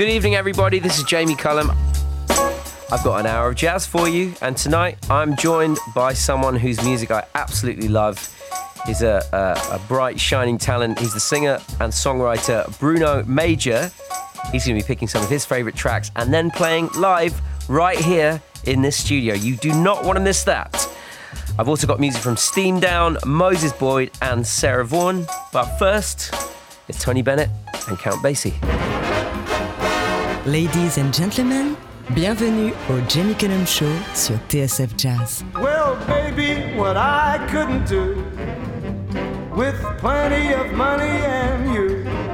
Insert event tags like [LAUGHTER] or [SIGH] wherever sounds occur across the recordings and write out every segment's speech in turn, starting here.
Good evening, everybody. This is Jamie Cullum. I've got an hour of jazz for you, and tonight I'm joined by someone whose music I absolutely love. He's a, a, a bright, shining talent. He's the singer and songwriter Bruno Major. He's going to be picking some of his favorite tracks and then playing live right here in this studio. You do not want to miss that. I've also got music from Steam Down, Moses Boyd, and Sarah Vaughan. But first, it's Tony Bennett and Count Basie. Ladies and gentlemen, bienvenue au Jamie Cullum Show sur TSF Jazz. Well, baby, what I couldn't do with plenty of money and you.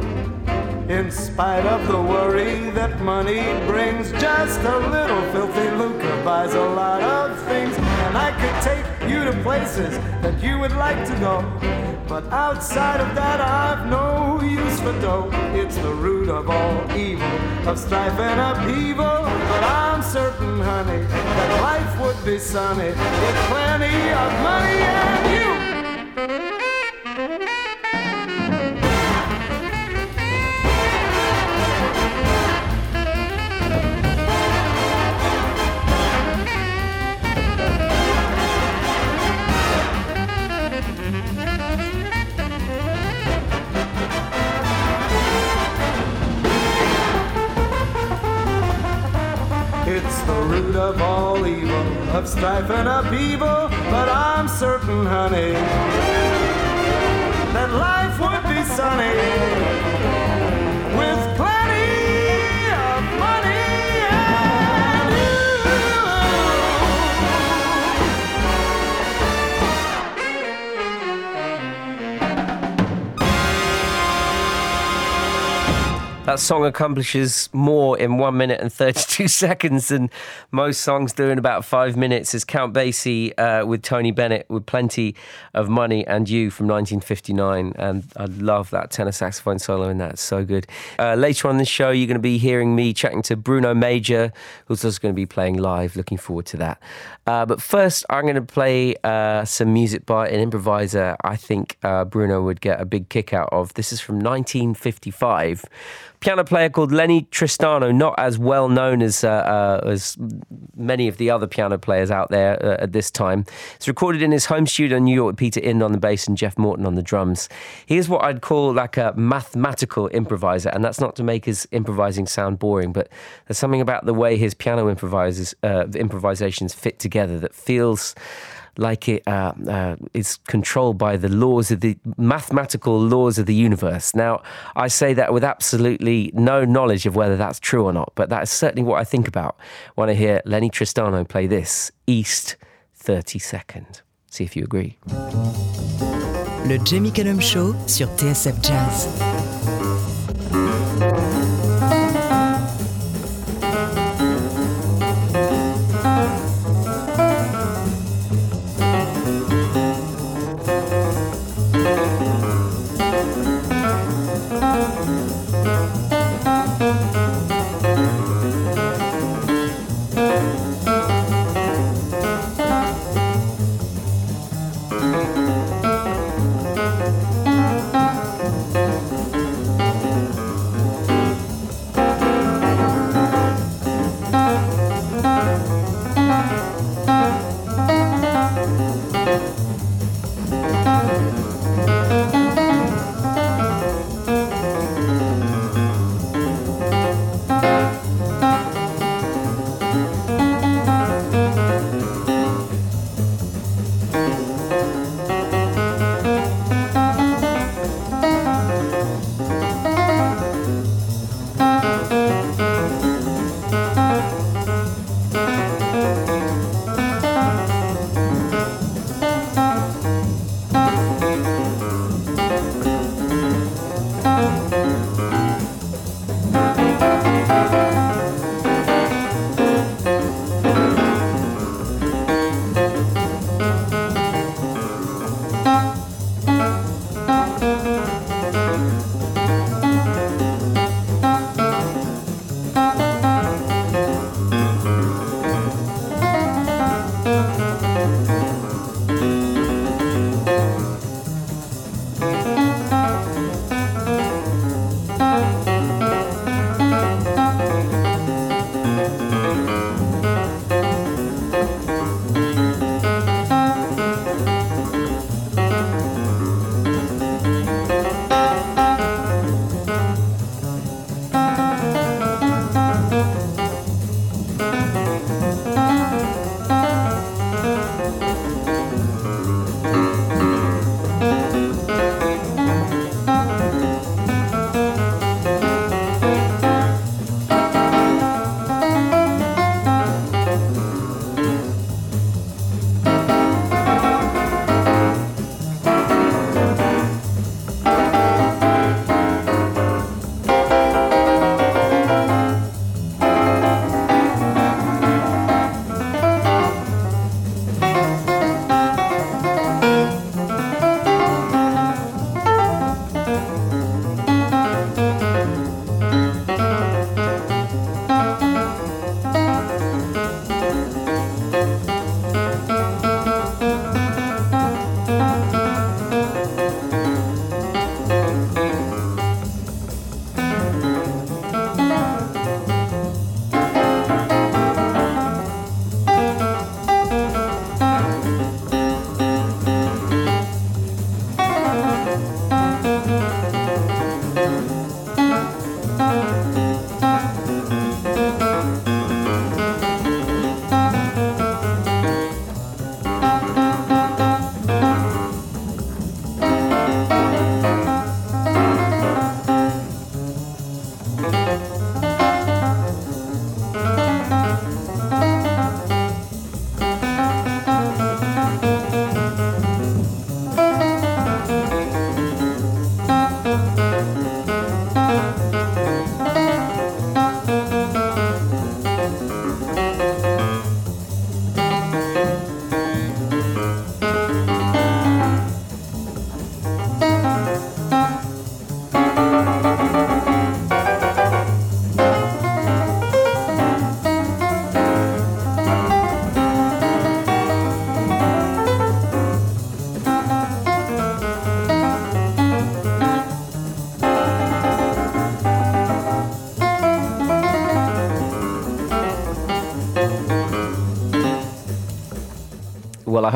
In spite of the worry that money brings, just a little filthy lucre buys a lot of things. And I could take you to places that you would like to go. But outside of that, I've no use for dough. It's the root of all evil, of strife and upheaval. But I'm certain, honey, that life would be sunny with plenty of money and you. The root of all evil, of strife and upheaval. But I'm certain, honey, That song accomplishes more in one minute and 32 [LAUGHS] seconds than most songs do in about five minutes. Is Count Basie uh, with Tony Bennett with Plenty of Money and You from 1959. And I love that tenor saxophone solo in that. It's so good. Uh, later on the show, you're going to be hearing me chatting to Bruno Major, who's also going to be playing live. Looking forward to that. Uh, but first, I'm going to play uh, some music by an improviser I think uh, Bruno would get a big kick out of. This is from 1955 piano player called Lennie Tristano, not as well known as uh, uh, as many of the other piano players out there uh, at this time. It's recorded in his home studio in New York with Peter Ind on the bass and Jeff Morton on the drums. He is what I'd call like a mathematical improviser, and that's not to make his improvising sound boring, but there's something about the way his piano improvises uh, improvisations fit together that feels like it uh, uh, is controlled by the laws of the mathematical laws of the universe. Now, I say that with absolutely no knowledge of whether that's true or not, but that is certainly what I think about when I hear Lennie Tristano play this East 32nd. See if you agree. Le Jamie Cullum Show sur TSF Jazz.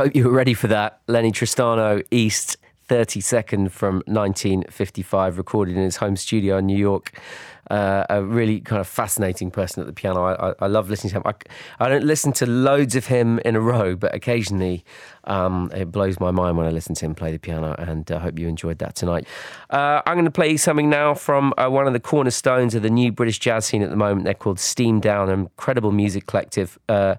Hope you were ready for that. Lennie Tristano, East, 32nd from 1955, recorded in his home studio in New York uh, a really kind of fascinating person at the piano. I, I, I love listening to him. I, I, don't listen to loads of him in a row, but occasionally um, it blows my mind when I listen to him play the piano, and I uh, hope you enjoyed that tonight. Uh, I'm going to play something now from uh, one of the cornerstones of the new British jazz scene at the moment. They're called Steam Down, an incredible music collective. Uh,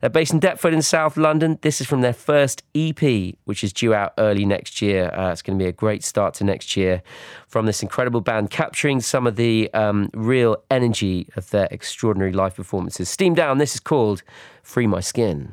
they're based in Deptford in South London. This is from their first EP, which is due out early next year. Uh, it's going to be a great start to next year from this incredible band, capturing some of the um, real energy of their extraordinary live performances. Steam Down, this is called Free My Skin.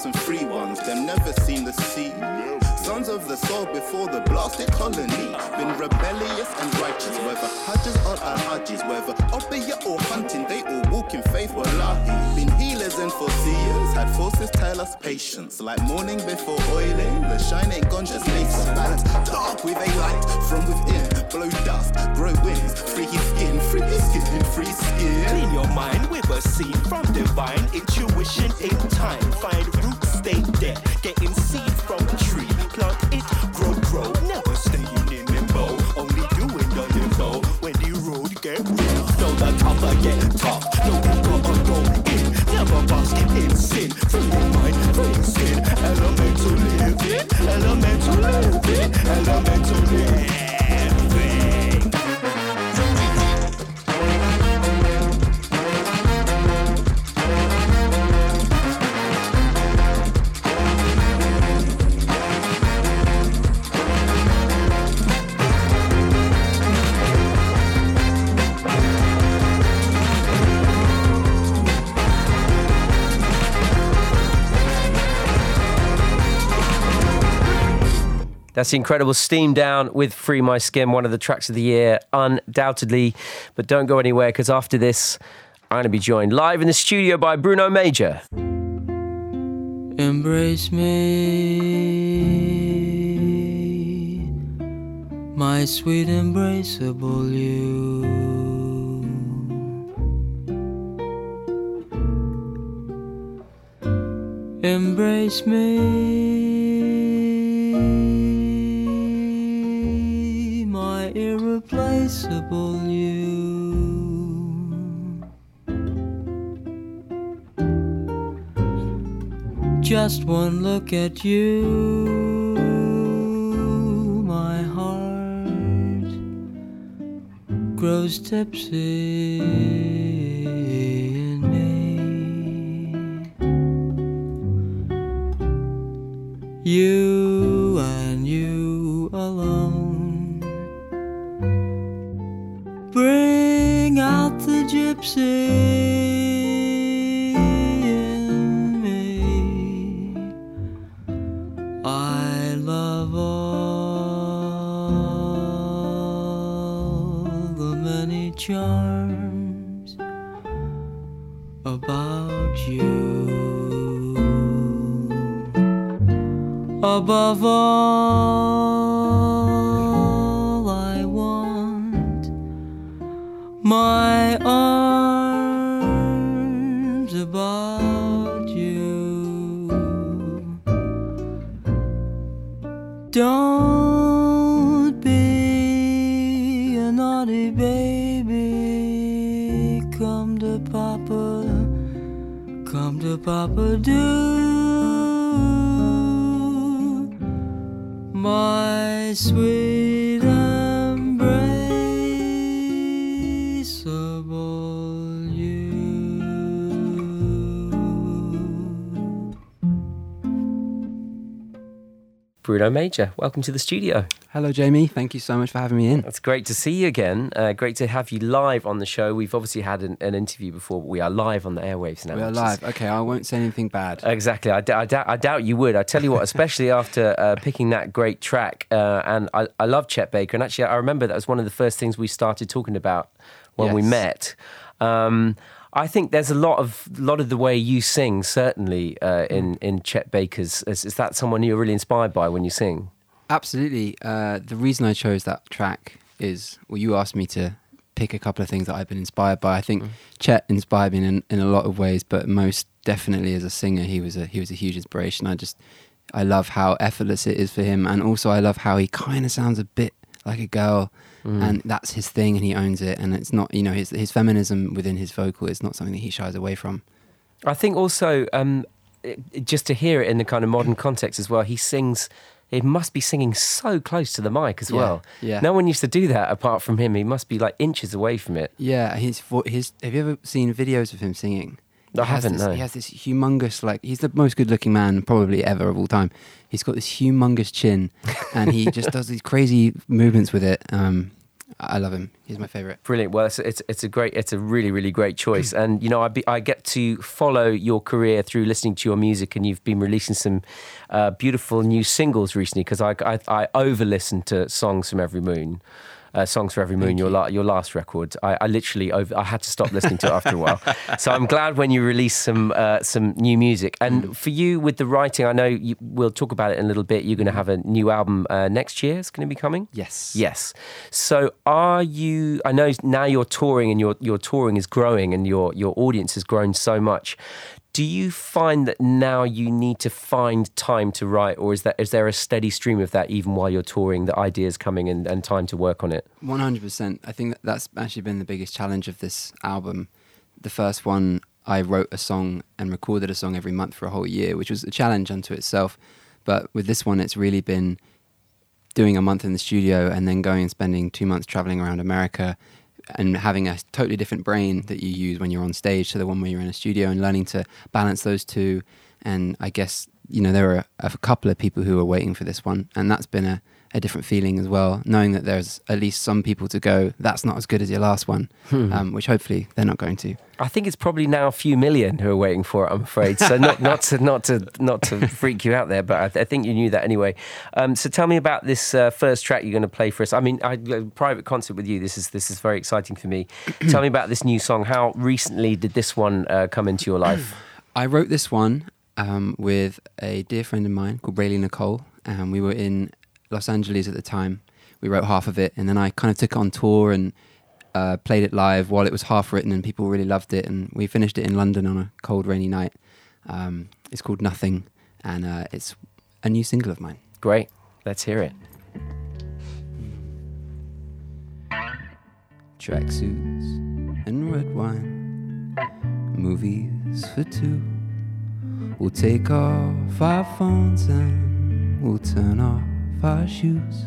some free ones, them never seen the sea. Sons of the soul before the blasted colony. Been rebellious and righteous, whether Hajjas or Al-Hajis, whether Obeya or hunting, they all walk in faith, wallahi. Been healers and foreseers, had forces tell us patience. Like morning before oiling, the shine ain't gone just nascent. Balance dark with a light from within blow dust, grow wings, free skin, free skin, free skin. Clean your mind with a seed from divine intuition in time. Find roots, stay there, getting seed from a tree. Plant it, grow, grow, never staying in limbo. Only doing the limbo when the road get rough. No, the tougher get tough, no proper go in. Never basket in sin. Free your mind, free sin. Elemental living, elemental living, elemental. That's the incredible Steam Down with Free My Skin, one of the tracks of the year, undoubtedly. But don't go anywhere because after this, I'm going to be joined live in the studio by Bruno Major. Embrace me, my sweet embraceable you. Embrace me irreplaceable you. just one look at you, my heart grows tipsy in me. You and you alone bring out the gypsy. in me. I love all the many charms about you. Above all, my arms about you. Don't be a naughty baby. Come to Papa, come to Papa, do. My sweet Bruno Major, welcome to the studio. Hello, Jamie. Thank you so much for having me in. It's great to see you again. Uh, great to have you live on the show. We've obviously had an, an interview before, but we are live on the airwaves now. We are which is- live. Okay, I won't say anything bad. Exactly. I, d- I doubt, I doubt you would. I tell you what, especially [LAUGHS] after uh, picking that great track. Uh, and I, I love Chet Baker. And actually, I remember that was one of the first things we started talking about when we met. Um, I think there's a lot of lot of the way you sing, certainly uh, in in Chet Baker's. Is, is that someone you're really inspired by when you sing? Absolutely. Uh, the reason I chose that track is, well, you asked me to pick a couple of things that I've been inspired by. I think Chet inspired me in, in a lot of ways, but most definitely as a singer, he was a he was a huge inspiration. I just I love how effortless it is for him, and also I love how he kind of sounds a bit like a girl, and that's his thing, and he owns it. And it's not, you know, his his feminism within his vocal is not something that he shies away from. I think also um, it- it- just to hear it in the kind of modern context as well, he sings. He must be singing so close to the mic as Yeah, well. yeah. No one used to do that apart from him. He must be like inches away from it. Yeah, his his. Have you ever seen videos of him singing? I He has haven't, This, no. He has this humongous, like he's the most good-looking man probably ever of all time. He's got this humongous chin, and he just [LAUGHS] does these crazy movements with it. Um, I love him. He's my favorite. Brilliant. Well, it's, it's it's a great, it's a really really great choice. And you know, I be, I get to follow your career through listening to your music, and you've been releasing some uh, beautiful new singles recently. Because I, I I over listened to songs from Every Moon. Uh, songs for every moon, your la- your last record. I, I literally over, I had to stop listening to it after a while. So I'm glad when you release some uh, some new music. And for you with the writing, I know you, we'll talk about it in a little bit. You're going to have a new album uh, next year. It's going to be coming. Yes. Yes. So are you I know now you're touring and your your touring is growing and your your audience has grown so much. Do you find that now you need to find time to write or is that is there a steady stream of that even while you're touring, the ideas coming and, and time to work on it? One hundred percent. I think that that's actually been the biggest challenge of this album. The first one, I wrote a song and recorded a song every month for a whole year, which was a challenge unto itself. But with this one, it's really been doing a month in the studio and then going and spending two months traveling around America and having a totally different brain that you use when you're on stage to the one where you're in a studio and learning to balance those two. And I guess, you know, there were a, a couple of people who were waiting for this one. And that's been a, a different feeling as well, knowing that there's at least some people to go, that's not as good as your last one, um, which hopefully they're not going to. I think it's probably now a few million who are waiting for it. I'm afraid. So not [LAUGHS] not to not to not to freak you out there, but I, th- I think you knew that anyway. Um, so tell me about this uh, first track you're going to play for us. I mean, I, a private concert with you. This is this is very exciting for me. [CLEARS THROAT] tell me about this new song. How recently did this one uh, come into your life? [CLEARS THROAT] I wrote this one um, with a dear friend of mine called Rayleigh Nicole, and we were in Los Angeles at the time. We wrote half of it, and then I kind of took it on tour and uh, played it live while it was half written, and people really loved it. And we finished it in London on a cold, rainy night. Um, it's called Nothing, and uh, it's a new single of mine. Great. Let's hear it. tracksuits and red wine, movies for two, We'll take off our phones and we'll turn off our shoes.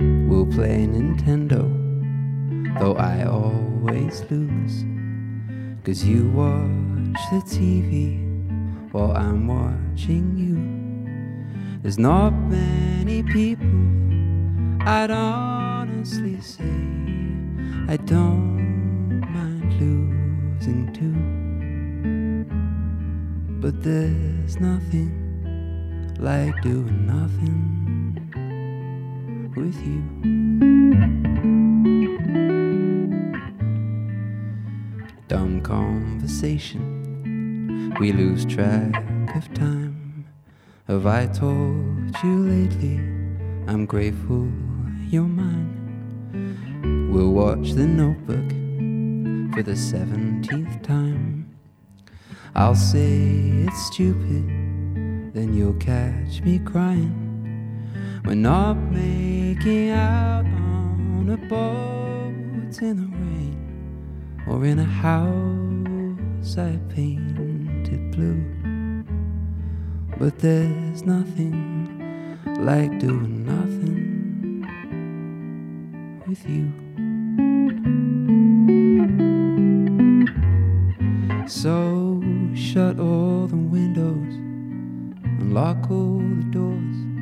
We'll play Nintendo, though I always lose. Cause you watch the TV while I'm watching you. There's not many people I'd honestly say I don't mind losing to. But there's nothing like doing nothing with you. Dumb conversation, we lose track of time. Have I told you lately? I'm grateful you're mine. We'll watch the notebook for the 17th time. I'll say it's stupid, then you'll catch me crying. We're not making out on a boat in the rain or in a house I painted blue. But there's nothing like doing nothing with you. So shut all the windows and lock all the doors.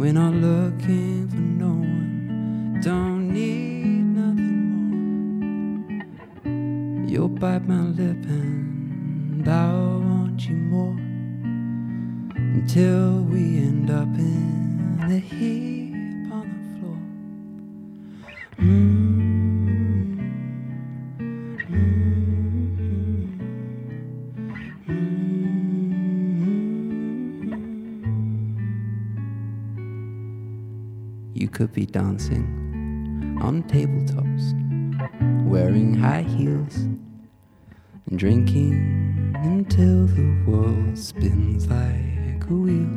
We're not looking for no one. Don't need nothing more. You'll bite my lip and I'll want you more until we end up in a heap on the floor. Mm. Could be dancing on tabletops, wearing high heels, and drinking until the world spins like a wheel.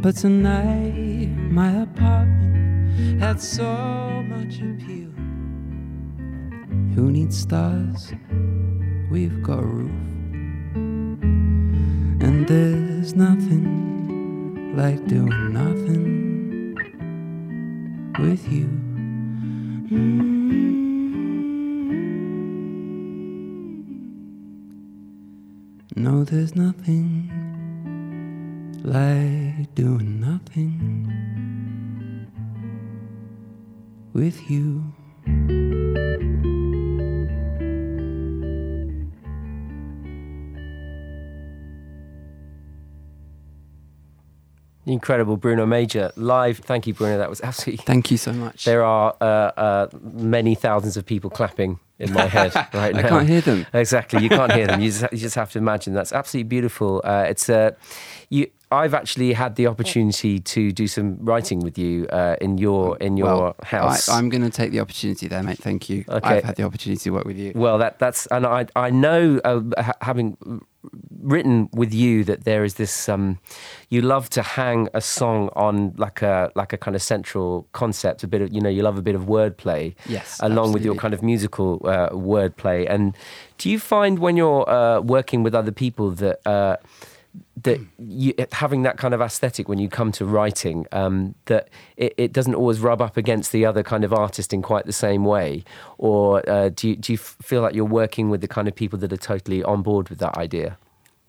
But tonight, my apartment had so much appeal. Who needs stars? We've got a roof. And there's nothing like doing nothing with you. Mm. No, there's nothing like doing nothing with you. Incredible, Bruno Major live. Thank you, Bruno. That was absolutely. Thank you so much. There are uh, uh, many thousands of people clapping in my head [LAUGHS] right now. I can't hear them. Exactly, you can't hear them. You [LAUGHS] just, you just have to imagine. That's absolutely beautiful. Uh, it's uh, you. I've actually had the opportunity to do some writing with you uh, in your in your well, house. I, I'm going to take the opportunity there, mate. Thank you. Okay. I've had the opportunity to work with you. Well, that that's and I I know uh, ha- having written with you that there is this um, you love to hang a song on like a like a kind of central concept, a bit of you know you love a bit of wordplay, Yes, along with your kind of musical uh, wordplay. And do you find when you're uh, working with other people that uh, that you, having that kind of aesthetic when you come to writing um, that it, it doesn't always rub up against the other kind of artist in quite the same way? Or uh, do, you, do you feel like you're working with the kind of people that are totally on board with that idea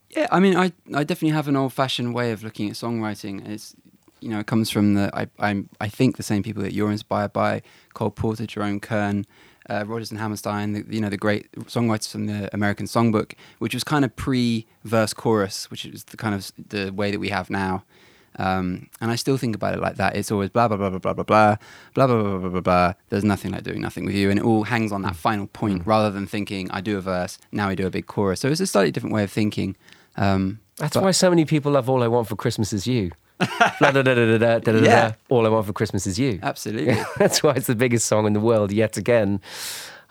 Yeah, I mean, I, I definitely have an old fashioned way of looking at songwriting. It's, you know, it comes from the, I, I'm, I think the same people that you're inspired by Cole Porter, Jerome Kern, uh, Rodgers and Hammerstein, the, you know, the great songwriters from the American Songbook, which was kind of pre verse chorus, which is the kind of the way that we have now. Um, and I still think about it like that. It's always blah blah blah blah blah blah blah blah blah blah blah blah blah. blah. There's nothing like doing nothing with you, and it all hangs on that final point rather than thinking I do a verse, now I do a big chorus. So it's a slightly different way of thinking. Um, that's but- why so many people love all i want for christmas is you da, da, da. Yeah. all i want for christmas is you Absolutely. that's why it's the biggest song in the world yet again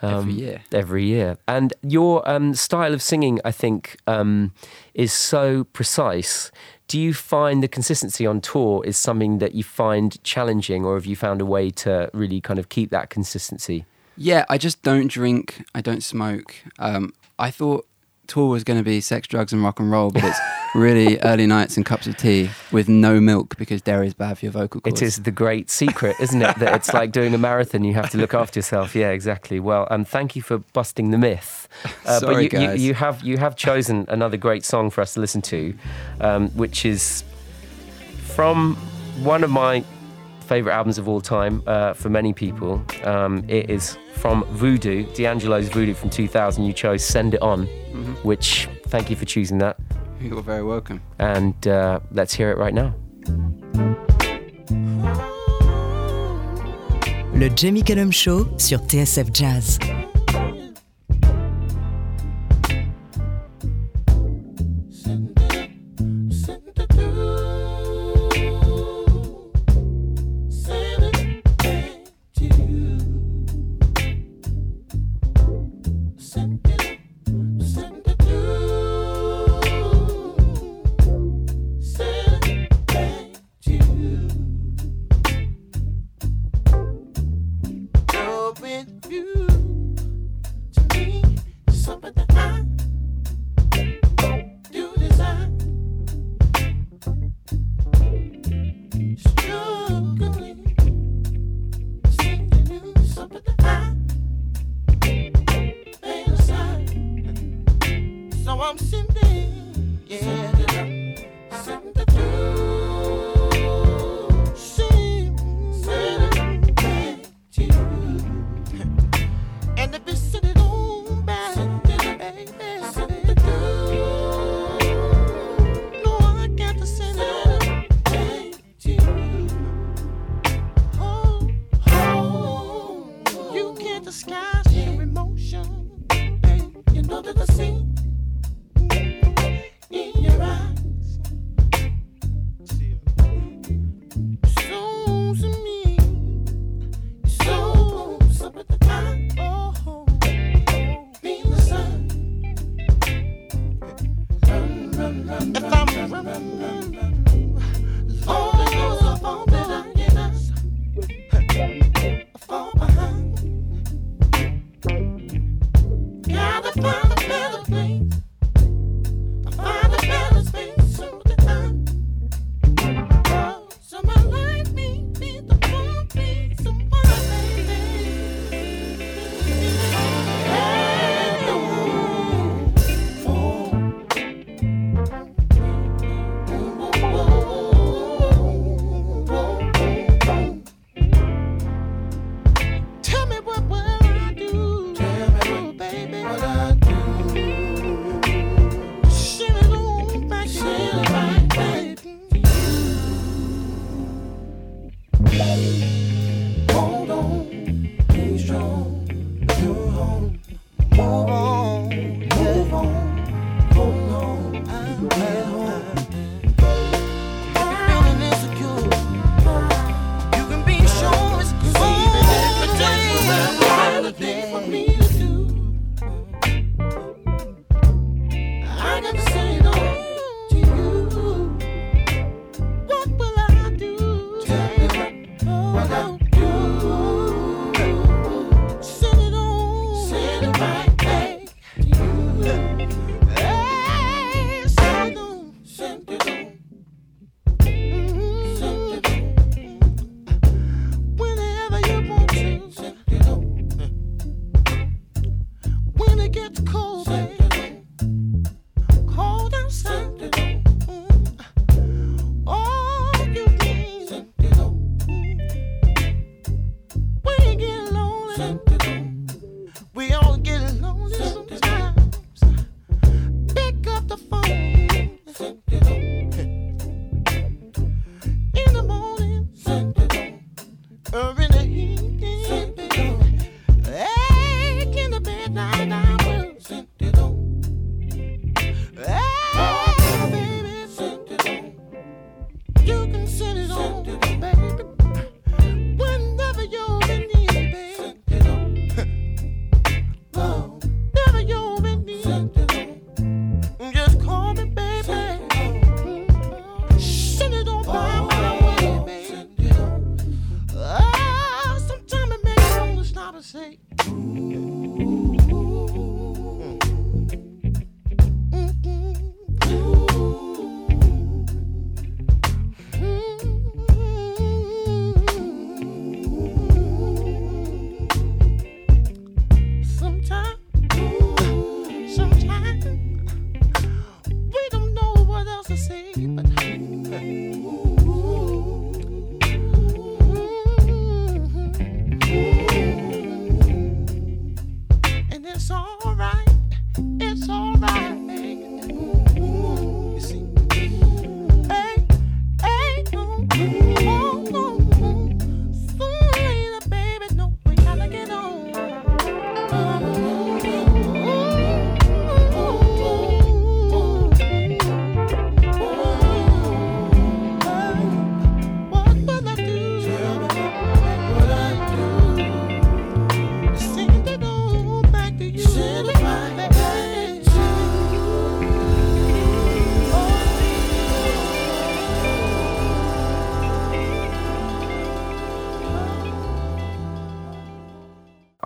Every year. every year. And your um, style of singing, I think, um, is so precise. Do you find the consistency on tour is something that you find challenging, or have you found a way to really kind of keep that consistency? Yeah, I just don't drink. I don't smoke. Um, I thought tour was going to be sex, drugs, and rock and roll, but it's really [LAUGHS] early nights and cups of tea with no milk because dairy is bad for your vocal cords. It is the great secret, isn't it? that it's like doing a marathon. You have to look after yourself. Yeah, exactly. Well, um, thank you for busting the myth. Uh, Sorry, but you, guys. You, you have you have chosen another great song for us to listen to, um, which is from one of my favorite albums of all time uh, for many people. Um, it is from Voodoo, D'Angelo's Voodoo from 2000. You chose "Send It On," which thank you for choosing that, You're very welcome. and uh, let's hear it right now. Le Jamie Cullum Show sur TSF Jazz.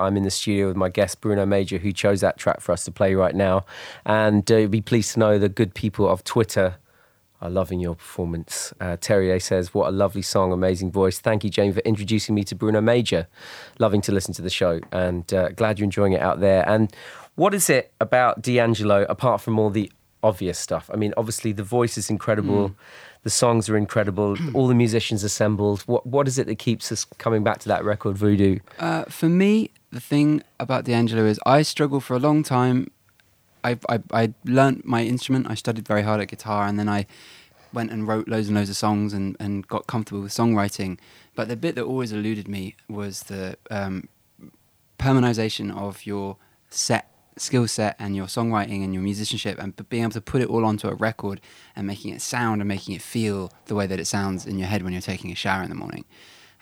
I'm in the studio with my guest Bruno Major, who chose that track for us to play right now. And uh, be pleased to know the good people of Twitter are loving your performance. Uh, Terrier says, What a lovely song, amazing voice. Thank you, Jane, for introducing me to Bruno Major. Loving to listen to the show and uh, glad you're enjoying it out there. And what is it about D'Angelo, apart from all the obvious stuff? I mean, obviously, the voice is incredible. The songs are incredible. [CLEARS THROAT] All the musicians assembled. What what is it that keeps us coming back to that record, Voodoo? Uh, for me, the thing about D'Angelo is I struggled for a long time. I, I, I learned my instrument. I studied very hard at guitar, and then I went and wrote loads and loads of songs and, and got comfortable with songwriting. But the bit that always eluded me was the um, permanization of your set skill set and your songwriting and your musicianship and being able to put it all onto a record and making it sound and making it feel the way that it sounds in your head when you're taking a shower in the morning.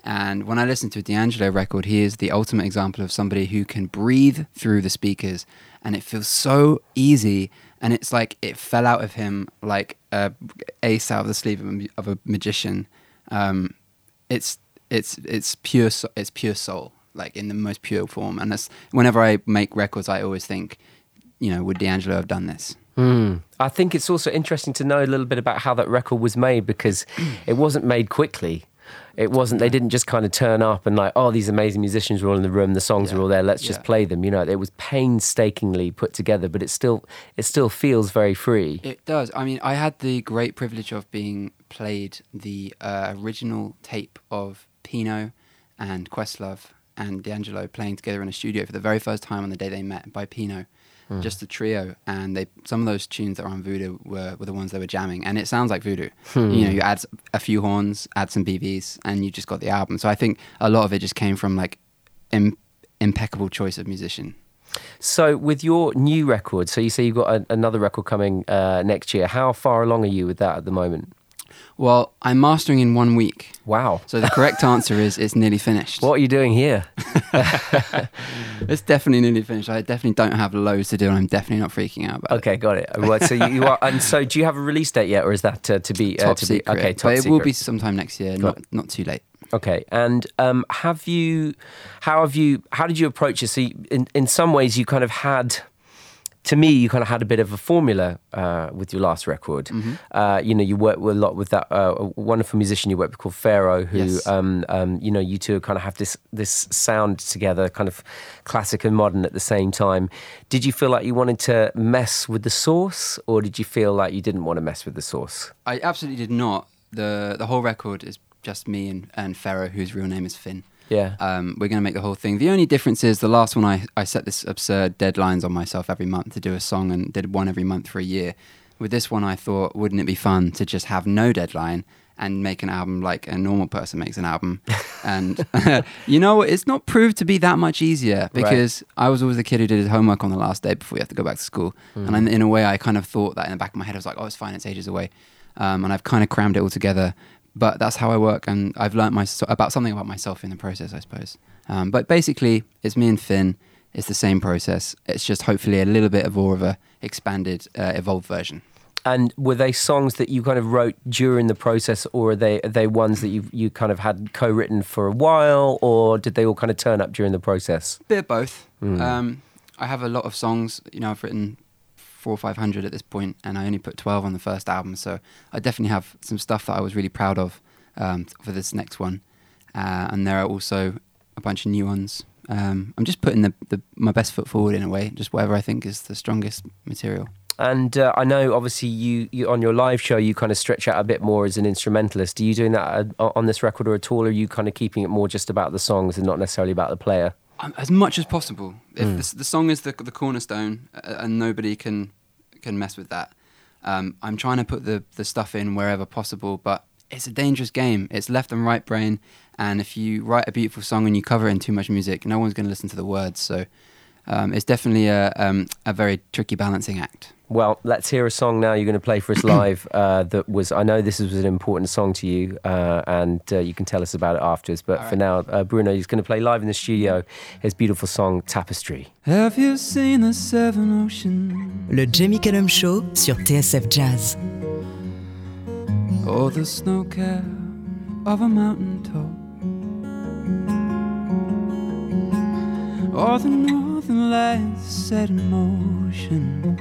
And when I listen to a D'Angelo record, he is the ultimate example of somebody who can breathe through the speakers and it feels so easy. And it's like it fell out of him like a ace out of the sleeve of a, of a magician. Um, it's it's it's pure it's pure soul, like in the most pure form. And that's whenever I make records, I always think, you know, would D'Angelo have done this? I think it's also interesting to know a little bit about how that record was made because it wasn't made quickly. It wasn't. They didn't just kind of turn up and like, oh, these amazing musicians were all in the room. The songs Yeah. are all there. Let's just play them. You know, it was painstakingly put together, but it still, it still feels very free. It does. I mean, I had the great privilege of being played the uh, original tape of Pino and Questlove and D'Angelo playing together in a studio for the very first time on the day they met by Pino. Just the trio, and they some of those tunes that are on Voodoo were, were the ones they were jamming, and it sounds like Voodoo. You know, you add a few horns, add some BBs, and you just got the album. So I think a lot of it just came from like Im- impeccable choice of musician. So, with your new record, so you say you've got a, another record coming uh, next year. How far along are you with that at the moment? Well, I'm mastering in one week, Wow. so the correct [LAUGHS] answer is it's nearly finished. What are you doing here? [LAUGHS] It's definitely nearly finished. I definitely don't have loads to do, and I'm definitely not freaking out about Okay, got it. Well, so you, are, and so do you have a release date yet, or is that uh, to be it. Top to secret. Be, okay, top but it secret. will be sometime next year. Not not too late. Okay, and um, have you, how have you, how did you approach it? So, you, in in some ways, you kind of had, to me, you kind of had a bit of a formula uh, with your last record. Mm-hmm. Uh, you know, you worked a lot with that uh, wonderful musician you worked with called Phairo, who, Yes. um, um, you know, you two kind of have this this sound together, kind of classic and modern at the same time. Did you feel like you wanted to mess with the source, or did you feel like you didn't want to mess with the source? I absolutely did not. the The whole record is just me and and Phairo, whose real name is Finn. Yeah. Um, we're going to make the whole thing. The only difference is the last one, I, I set this absurd deadlines on myself every month to do a song and did one every month for a year. With this one, I thought, wouldn't it be fun to just have no deadline and make an album like a normal person makes an album? [LAUGHS] and [LAUGHS] you know, it's not proved to be that much easier because I was always the kid who did his homework on the last day before you have to go back to school. And in, in a way, I kind of thought that in the back of my head, I was like, oh, it's fine, it's ages away. Um, and I've kind of crammed it all together but that's how I work, and I've learnt my, about something about myself in the process, I suppose. Um, but basically, it's me and Finn. It's the same process. It's just hopefully a little bit of more of a expanded, uh, evolved version. And were they songs that you kind of wrote during the process, or are they are they ones that you you kind of had co-written for a while, or did they all kind of turn up during the process? bit of both. Um, I have a lot of songs. You know, I've written four or five hundred at this point, and I only put twelve on the first album. So I definitely have some stuff that I was really proud of um, for this next one. Uh, and there are also a bunch of new ones. Um, I'm just putting the, the my best foot forward in a way, just whatever I think is the strongest material. And uh, I know, obviously, you, you on your live show, you kind of stretch out a bit more as an instrumentalist. Are you doing that uh, on this record or at all? Or are you kind of keeping it more just about the songs and not necessarily about the player? Um, as much as possible. If the, the song is the, the cornerstone uh, and nobody can can mess with that, um, I'm trying to put the, the stuff in wherever possible. But it's a dangerous game. It's left and right brain, and if you write a beautiful song and you cover it in too much music, no one's going to listen to the words. So um, it's definitely a um, a very tricky balancing act. Well, let's hear a song now you're going to play for us [CLEARS THROAT] live. Uh, that was, I know this was an important song to you, uh, and uh, you can tell us about it afterwards. But for now, uh, Bruno is going to play live in the studio his beautiful song Tapestry. Have you seen the seven oceans Le Jamie Cullum Show sur TSF Jazz. or the snow cap of a mountain top? All the northern lights set in motion.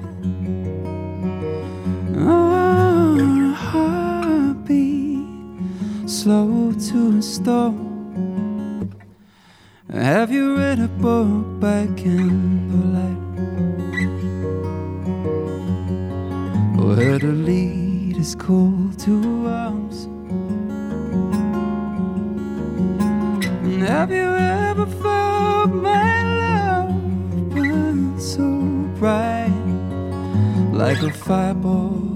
Our heartbeat slow to a stop. Have you read a book by candlelight? Or heard a lead is call to arms? And have you ever bright like a fireball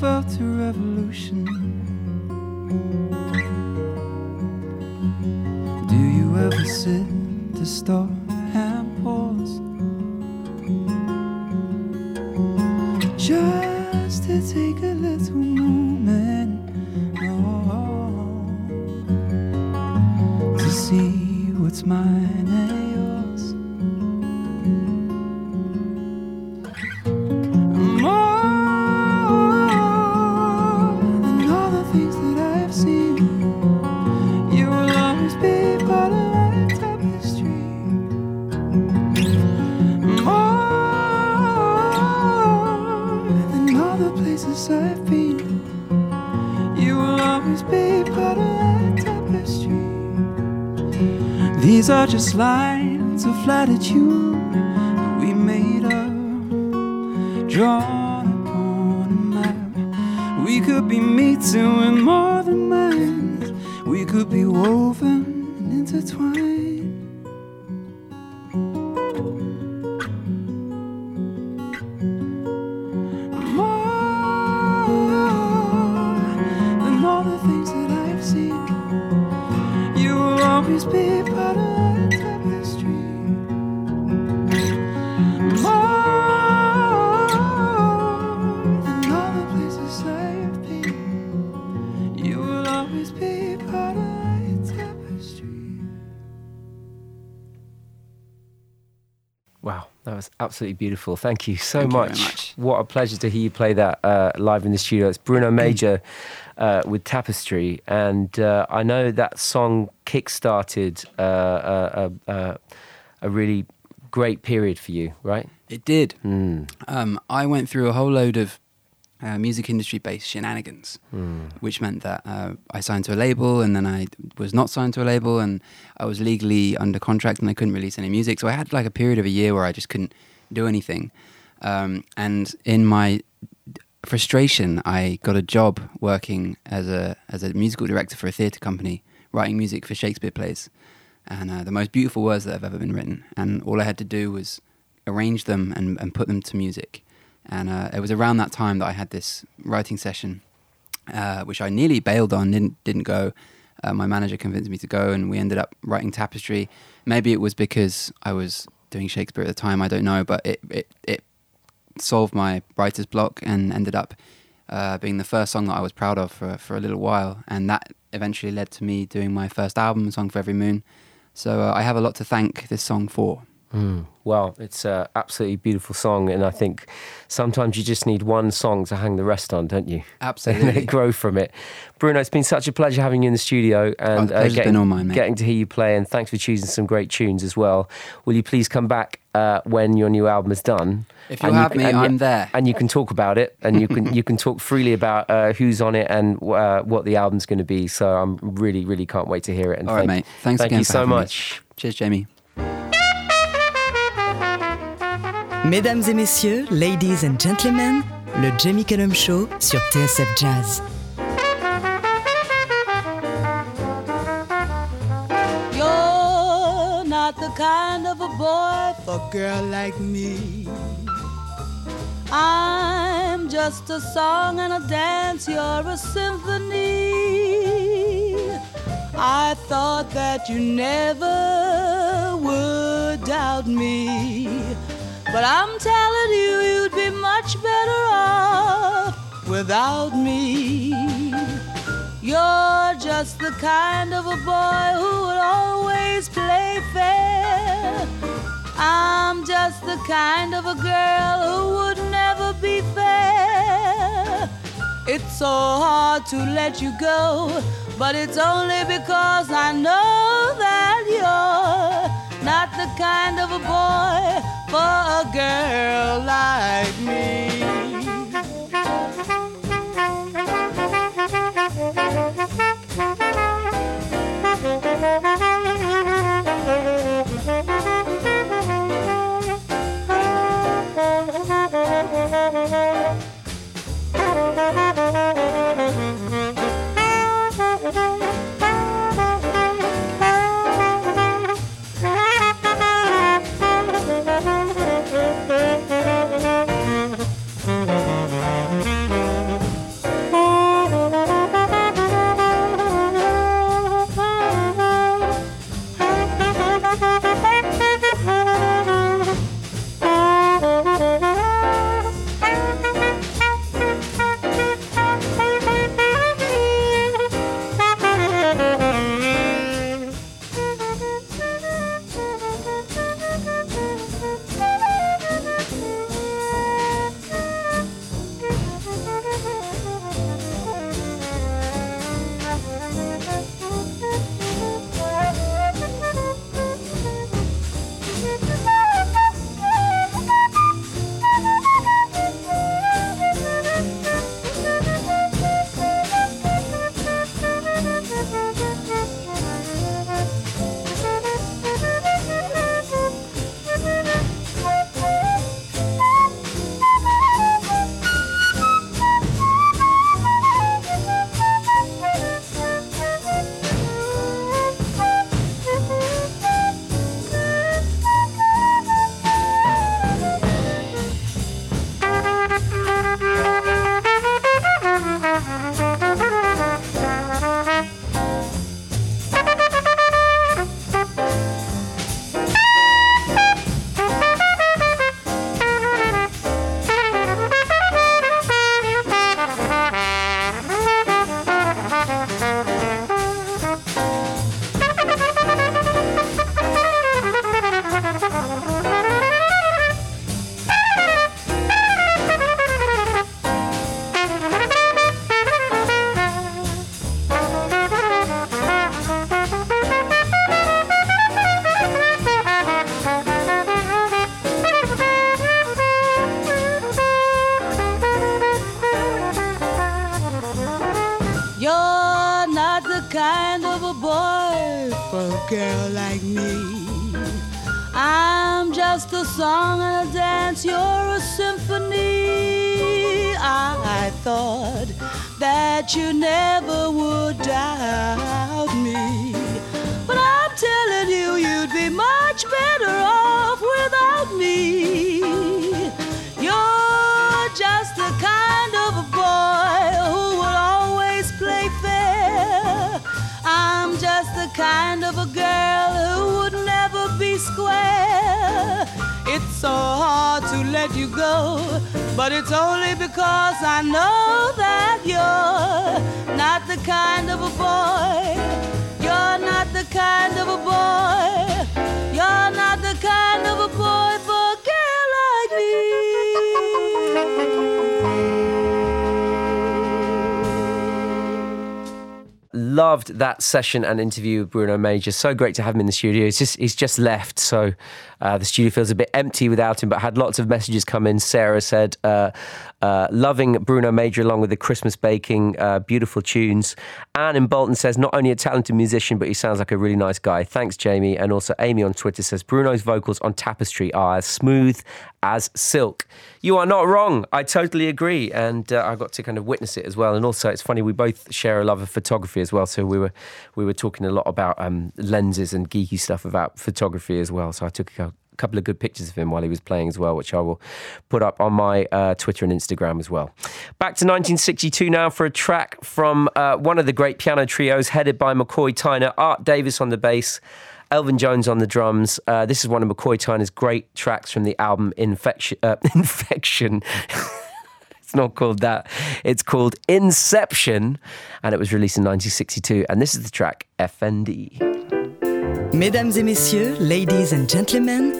felt a revolution? These are just lines of latitude that we made up. Drawn upon a map. We could be meeting with more than could be woven absolutely beautiful. Thank you so Thank you very much. much. What a pleasure to hear you play that uh, live in the studio. It's Bruno Major uh, with Tapestry, and uh, I know that song kick-started uh, uh, uh, uh, a really great period for you, right? It did. Mm. Um, I went through a whole load of uh, music industry based shenanigans, which meant that uh, I signed to a label and then I was not signed to a label and I was legally under contract and I couldn't release any music. So I had like a period of a year where I just couldn't do anything. Um, and in my frustration, I got a job working as a as a musical director for a theatre company, writing music for Shakespeare plays, and uh, the most beautiful words that have ever been written. And all I had to do was arrange them and, and put them to music. And uh, it was around that time that I had this writing session, uh, which I nearly bailed on, didn't didn't go. Uh, my manager convinced me to go, and we ended up writing Tapestry. Maybe it was because I was doing Shakespeare at the time. I don't know, but it it, it solved my writer's block and ended up uh, being the first song that I was proud of for for a little while, and that eventually led to me doing my first album, "Song for Every Moon." So uh, I have a lot to thank this song for. Mm. Well, it's an absolutely beautiful song, and I think sometimes you just need one song to hang the rest on, don't you? [LAUGHS] Absolutely. And grow from it. Bruno, it's been such a pleasure having you in the studio Oh, and the pleasure's getting, mine, getting to hear you play. And thanks for choosing some great tunes as well. Will you please come back uh, when your new album is done? If you have can- me, and I'm there. and you can talk about it, and you can you can talk freely about uh, who's on it and uh, what the album's going to be. So I'm really, really can't wait to hear it. And All right, thank, mate. Thanks thank again you so having me. much. Cheers, Jamie. Mesdames et messieurs, ladies and gentlemen, le Jamie Cullum Show sur TSF Jazz. You're not the kind of a boy for a girl like me. I'm just a song and a dance, you're a symphony. I thought that you never would doubt me. But I'm telling you, you'd be much better off without me. You're just the kind of a boy who would always play fair. I'm just the kind of a girl who would never be fair. It's so hard to let you go, but it's only because I know that you're not the kind of a boy for a girl like me. So hard to let you go, but it's only because I know that you're not the kind of a boy. You're not the kind of a boy. You're not the kind of a boy Loved that session and interview with Bruno Major. So great to have him in the studio. He's just he's just left, so uh, the studio feels a bit empty without him. But had lots of messages come in. Sarah said, uh, uh, "Loving Bruno Major along with the Christmas baking, uh, beautiful tunes." Anne in Bolton says, "Not only a talented musician, but he sounds like a really nice guy." Thanks, Jamie. And also Amy on Twitter says, "Bruno's vocals on Tapestry are as smooth as silk." You are not wrong. I totally agree, and uh, I got to kind of witness it as well. And also, it's funny we both share a love of photography as well. So we were we were talking a lot about um, lenses and geeky stuff about photography as well. So I took a couple of good pictures of him while he was playing as well, which I will put up on my uh, Twitter and Instagram as well. Back to 1962 now for a track from uh, one of the great piano trios headed by McCoy Tyner, Art Davis on the bass. Elvin Jones on the drums. Uh, this is one of McCoy Tyner's great tracks from the album Infection. Uh, [LAUGHS] Infection. [LAUGHS] it's not called that. It's called Inception, and it was released in 1962. And this is the track Effendi. Mesdames et messieurs, ladies and gentlemen,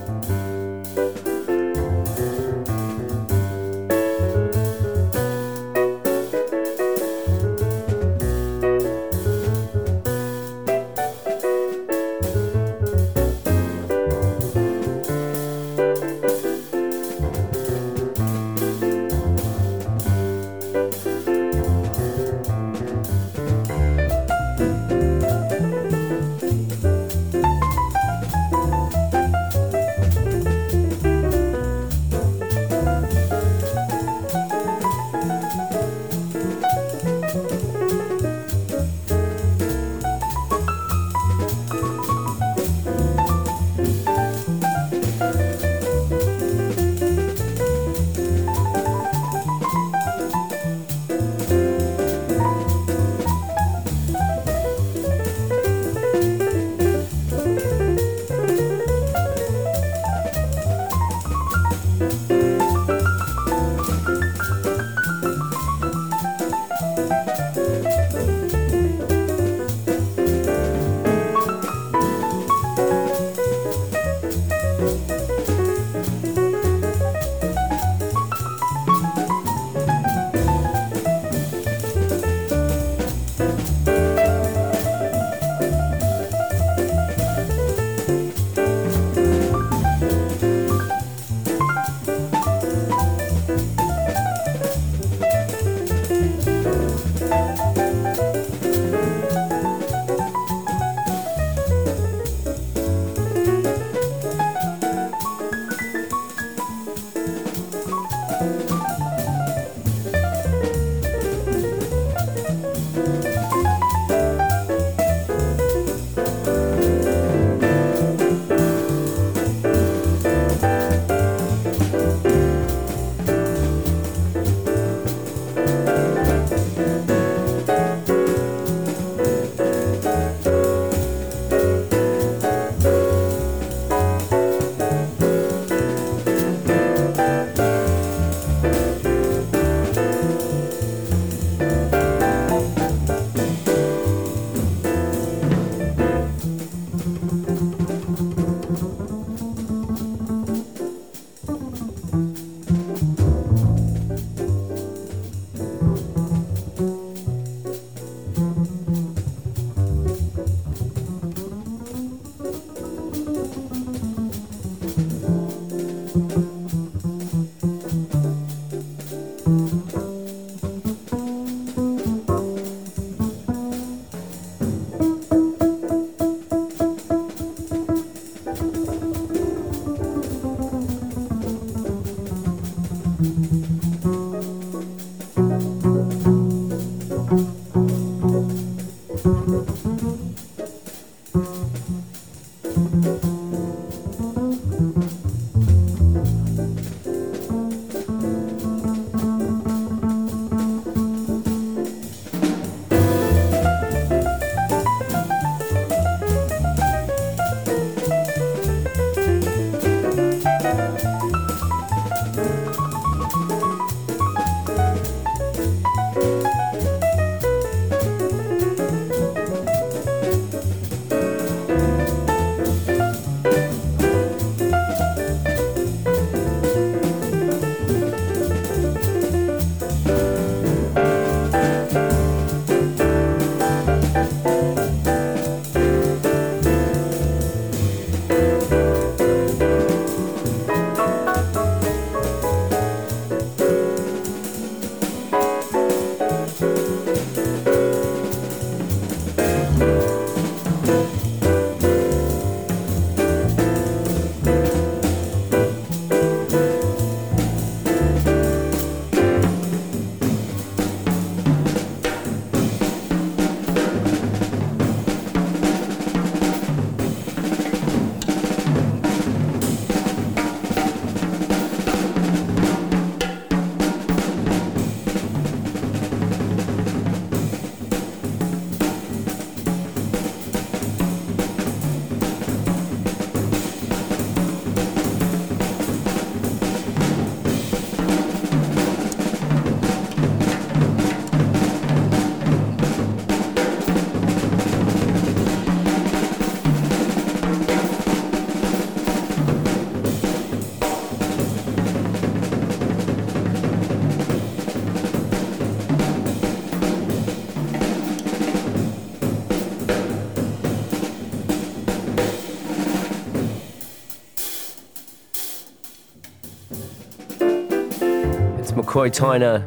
Tyner,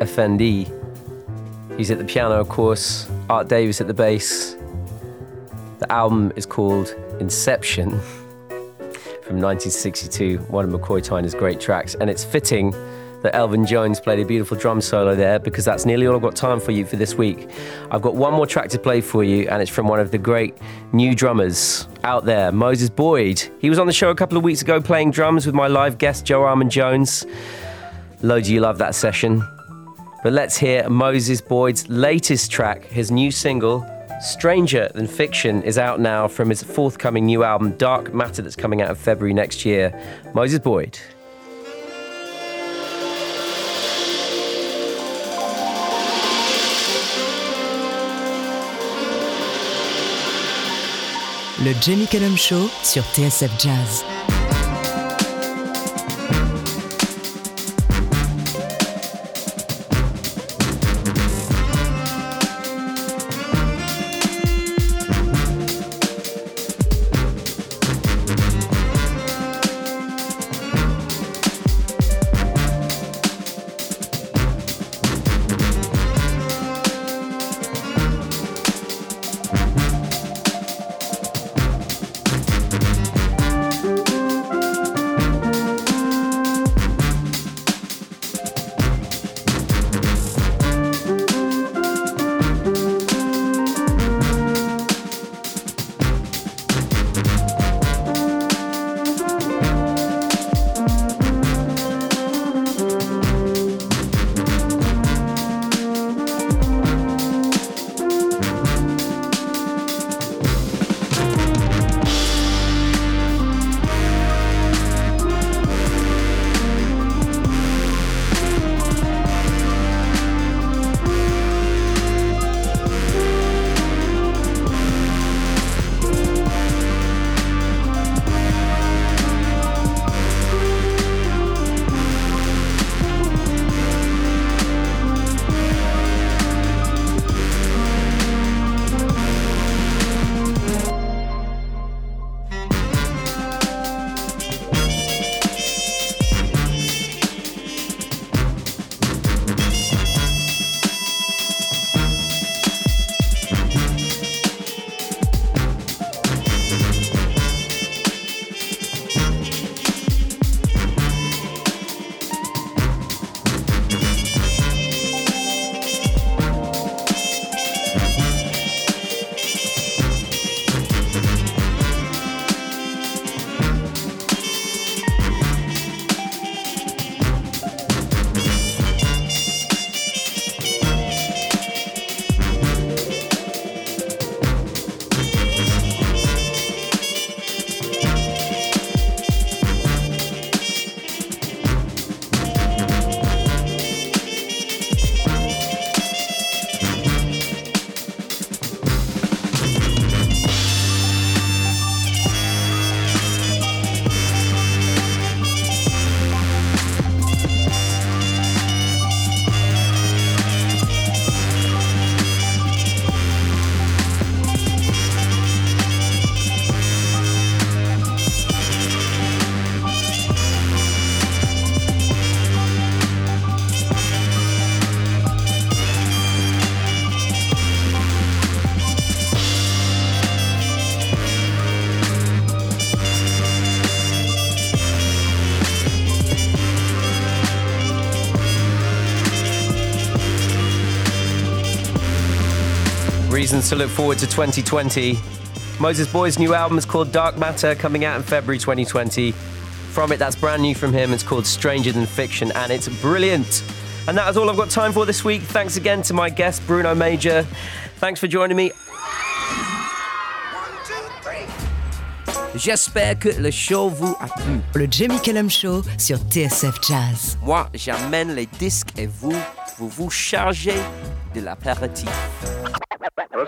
Effendi. He's at the piano, of course. Art Davis at the bass. The album is called Inception from 1962, one of McCoy Tyner's great tracks. And it's fitting that Elvin Jones played a beautiful drum solo there because that's nearly all I've got time for you for this week. I've got one more track to play for you, and it's from one of the great new drummers out there, Moses Boyd. He was on the show a couple of weeks ago playing drums with my live guest, Joe Armon-Jones. Loads of you love that session. But let's hear Moses Boyd's latest track, his new single, Stranger Than Fiction, is out now from his forthcoming new album, Dark Matter, that's coming out in February next year. Moses Boyd. Le Jamie Cullum Show sur TSF Jazz. To look forward to 2020. Moses Boyd's new album is called Dark Matter, coming out in February 2020. From it, that's brand new from him. It's called Stranger Than Fiction, and it's brilliant. And that is all I've got time for this week. Thanks again to my guest, Bruno Major. Thanks for joining me. J'espère que le show vous a plu. Le Jamie Cullum Show sur TSF Jazz. Moi, j'amène les disques et vous, vous vous chargez de l'apéritif.